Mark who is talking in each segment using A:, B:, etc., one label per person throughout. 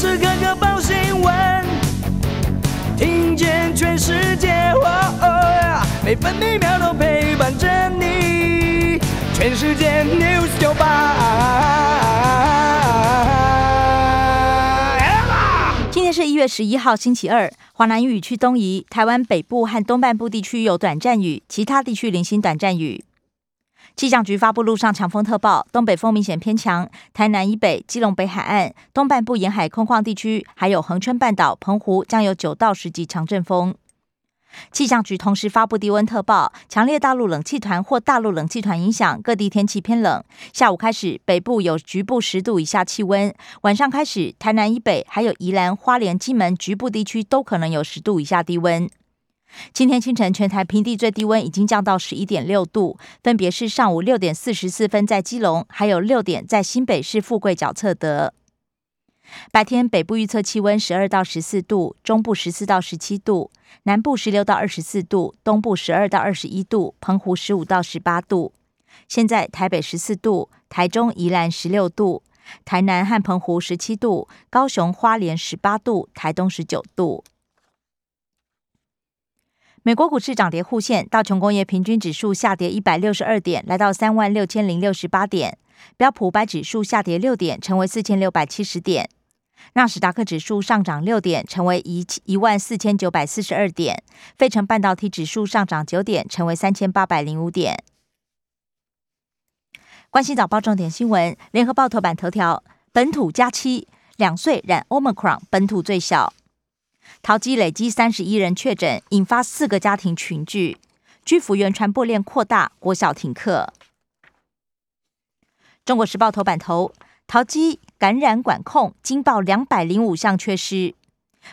A: 时刻刻报新闻，听见全世界，每分每秒都陪伴着你。全世界 news 九八。
B: 今天是一月十一号，星期二。华南雨区东移，台湾北部和东半部地区有短暂雨，其他地区零星短暂雨。气象局发布陆上强风特报，东北风明显偏强，台南以北、基隆北海岸、东半部沿海空旷地区，还有恒春半岛、澎湖将有九到十级强阵风。气象局同时发布低温特报，强烈大陆冷气团或大陆冷气团影响，各地天气偏冷。下午开始，北部有局部十度以下气温；晚上开始，台南以北还有宜兰、花莲、金门局部地区都可能有十度以下低温。今天清晨，全台平地最低温已经降到十一点六度，分别是上午六点四十四分在基隆，还有六点在新北市富贵角测得。白天北部预测气温十二到十四度，中部十四到十七度，南部十六到二十四度，东部十二到二十一度，澎湖十五到十八度。现在台北十四度，台中宜兰十六度，台南和澎湖十七度，高雄花莲十八度，台东十九度。美国股市涨跌互现，道琼工业平均指数下跌一百六十二点，来到三万六千零六十八点；标普五百指数下跌六点，成为四千六百七十点；纳斯达克指数上涨六点，成为一一万四千九百四十二点；费城半导体指数上涨九点，成为三千八百零五点。关心早报重点新闻，联合报头版头条：本土加七，两岁染 Omicron，本土最小。桃机累积三十一人确诊，引发四个家庭群聚，居福园传播链扩大，国小停课。中国时报头版头：桃机感染管控惊爆两百零五项缺失，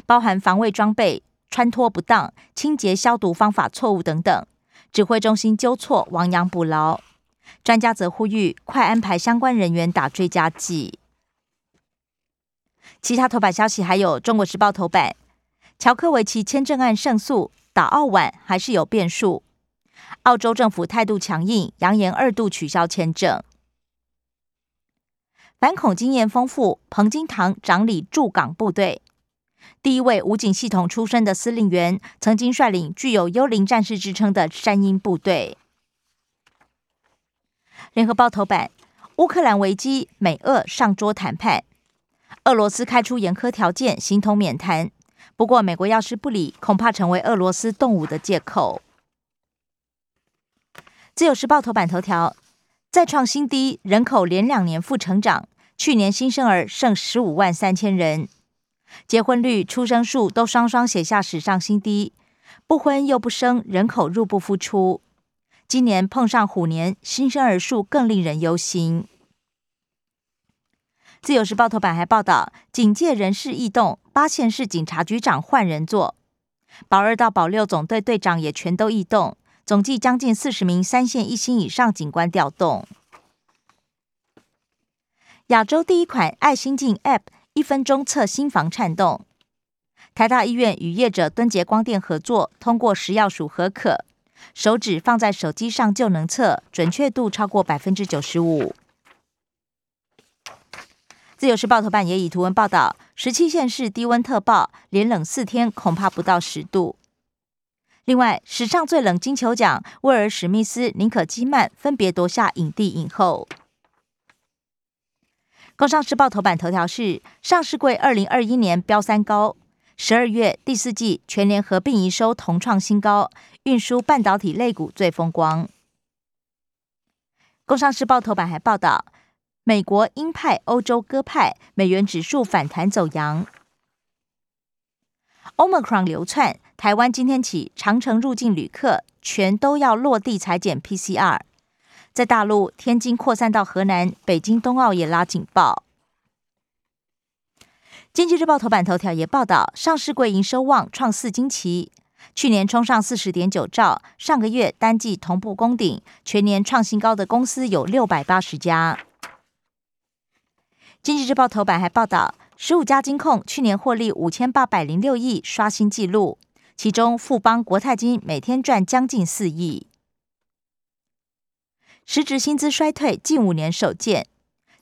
B: 包含防卫装备穿脱不当、清洁消毒方法错误等等。指挥中心纠错，亡羊补牢。专家则呼吁快安排相关人员打追加剂。其他头版消息还有中国时报头版。乔科维奇签证案胜诉，打澳晚还是有变数。澳洲政府态度强硬，扬言二度取消签证。反恐经验丰富，彭金堂掌理驻港部队。第一位武警系统出身的司令员，曾经率领具有幽灵战士之称的山鹰部队。联合报头版：乌克兰危机，美俄上桌谈判，俄罗斯开出严苛条件，形同免谈。不过，美国要是不理，恐怕成为俄罗斯动武的借口。自由时报头版头条：再创新低，人口连两年负成长，去年新生儿剩十五万三千人，结婚率、出生数都双双写下史上新低，不婚又不生，人口入不敷出。今年碰上虎年，新生儿数更令人忧心。自由时报头版还报道，警界人事异动，八县市警察局长换人做，保二到保六总队队长也全都异动，总计将近四十名三线一星以上警官调动。亚洲第一款爱心镜 App，一分钟测心房颤动。台大医院与业者敦捷光电合作，通过食药署核可，手指放在手机上就能测，准确度超过百分之九十五。自由时报头版也以图文报道，十七县市低温特报，连冷四天，恐怕不到十度。另外，史上最冷金球奖，威尔史密斯、宁可基曼分别夺下影帝影后。工商时报头版头条是，上市柜二零二一年飙三高，十二月第四季全年合并营收同创新高，运输半导体类股最风光。工商时报头版还报道。美国鹰派，欧洲鸽派，美元指数反弹走阳。Omicron 流窜，台湾今天起长城入境旅客全都要落地裁剪 PCR。在大陆，天津扩散到河南，北京冬奥也拉警报。经济日报头版头条也报道，上市柜营收旺创四金旗，去年冲上四十点九兆，上个月单季同步攻顶，全年创新高的公司有六百八十家。经济日报头版还报道，十五家金控去年获利五千八百零六亿，刷新纪录。其中富邦、国泰金每天赚将近四亿。实质薪资衰退近五年首见，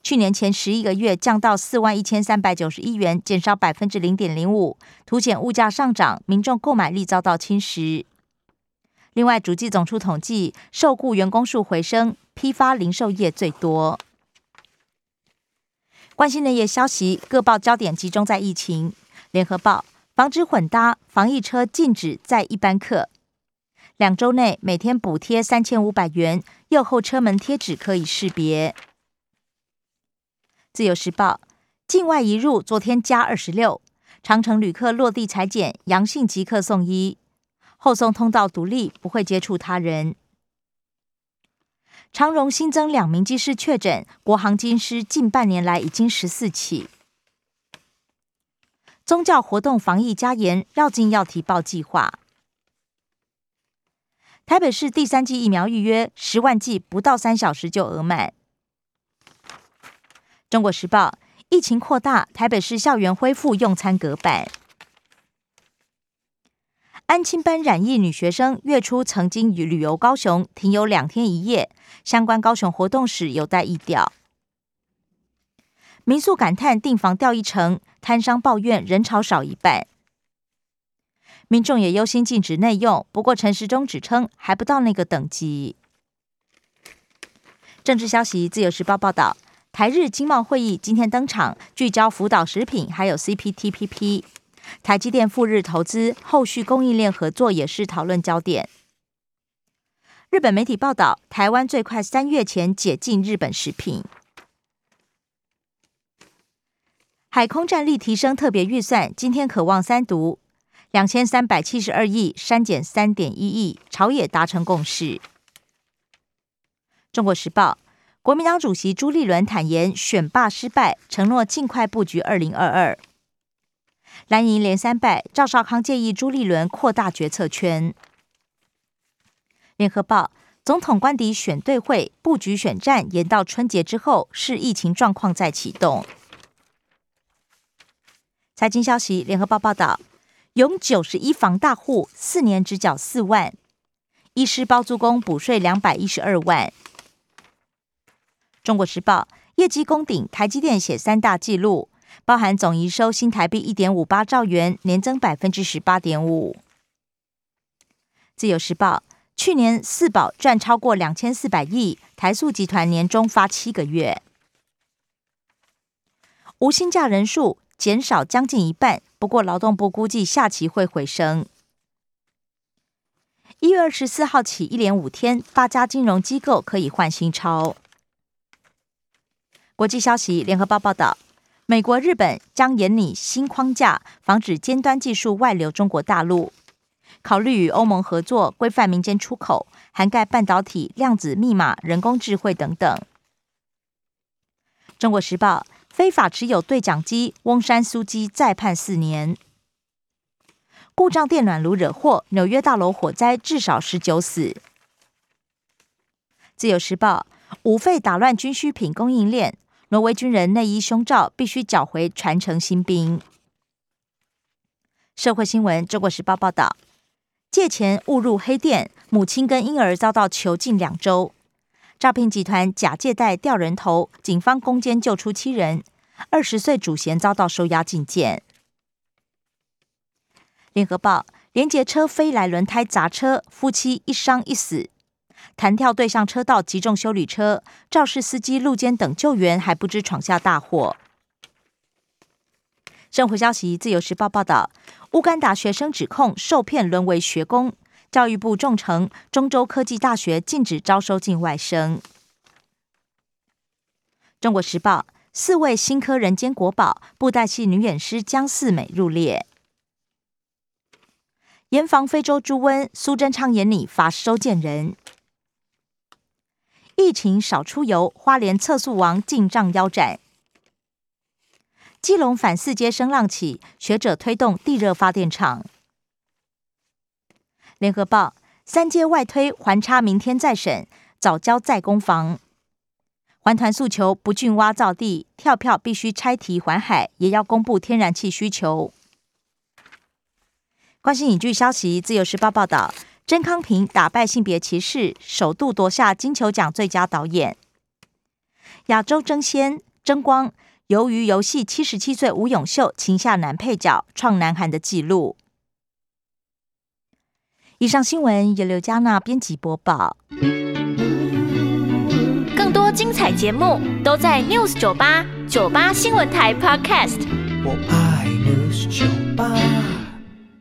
B: 去年前十一个月降到四万一千三百九十一元，减少百分之零点零五，凸显物价上涨，民众购买力遭到侵蚀。另外，主计总处统计，受雇员工数回升，批发零售业最多。关心内页消息，各报焦点集中在疫情。联合报防止混搭，防疫车禁止载一般客。两周内每天补贴三千五百元，右后车门贴纸可以识别。自由时报境外移入昨天加二十六，长城旅客落地裁剪阳性即刻送医，后送通道独立，不会接触他人。长荣新增两名机师确诊，国航机师近半年来已经十四起。宗教活动防疫加严，绕境要提报计划。台北市第三季疫苗预约十万剂不到三小时就额满。中国时报疫情扩大，台北市校园恢复用餐隔板。安亲班染疫女学生月初曾经与旅游高雄，停留两天一夜，相关高雄活动史有待议调。民宿感叹订房掉一成，摊商抱怨人潮少一半。民众也忧心禁止内用，不过陈时中指称还不到那个等级。政治消息，自由时报报道，台日经贸会议今天登场，聚焦福岛食品还有 CPTPP。台积电赴日投资，后续供应链合作也是讨论焦点。日本媒体报道，台湾最快三月前解禁日本食品。海空战力提升特别预算，今天渴望三读。两千三百七十二亿删减三点一亿，朝野达成共识。中国时报，国民党主席朱立伦坦言选罢失败，承诺尽快布局二零二二。蓝营连三败，赵少康建议朱立伦扩大决策圈。联合报，总统官邸选对会布局选战延到春节之后，是疫情状况再启动。财经消息，联合报报道。拥九十一房大户，四年只缴四万；医师包租公补税两百一十二万。中国时报业绩攻顶，台积电写三大纪录，包含总营收新台币一点五八兆元，年增百分之十八点五。自由时报去年四宝赚超过两千四百亿，台塑集团年终发七个月，无薪假人数减少将近一半。不过，劳动部估计下期会回升。一月二十四号起，一连五天，八家金融机构可以换新钞。国际消息，联合报报道，美国、日本将研拟新框架，防止尖端技术外流中国大陆，考虑与欧盟合作规范民间出口，涵盖半导体、量子密码、人工智慧等等。中国时报。非法持有对讲机，翁山苏基再判四年。故障电暖炉惹祸，纽约大楼火灾至少十九死。自由时报：五费打乱军需品供应链，挪威军人内衣胸罩必须缴回传承新兵。社会新闻：中国时报报道，借钱误入黑店，母亲跟婴儿遭到囚禁两周。诈骗集团假借贷掉人头，警方攻坚救出七人。二十岁主嫌遭到收押禁见。联合报：连结车飞来轮胎砸车，夫妻一伤一死。弹跳对向车道击中修理车，肇事司机路肩等救援还不知闯下大祸。生活消息：自由时报报道，乌干达学生指控受骗沦为学工。教育部重惩中州科技大学禁止招收境外生。中国时报四位新科人间国宝布袋戏女演师江四美入列。严防非洲猪瘟，苏贞昌眼里罚收件人。疫情少出游，花莲测速王进账腰斩。基隆反四阶声浪起，学者推动地热发电厂。联合报三阶外推环差，明天再审，早交再攻防。环团诉求不浚挖造地，跳票必须拆堤环海，也要公布天然气需求。关心影剧消息，自由时报报道，甄康平打败性别歧视，首度夺下金球奖最佳导演。亚洲争先，争光，由于游戏七十七岁吴永秀擒下男配角创南韩的纪录。以上新闻由刘嘉娜编辑播报。
C: 更多精彩节目都在 News 九八九八新闻台 Podcast。
A: 我爱 News 酒吧。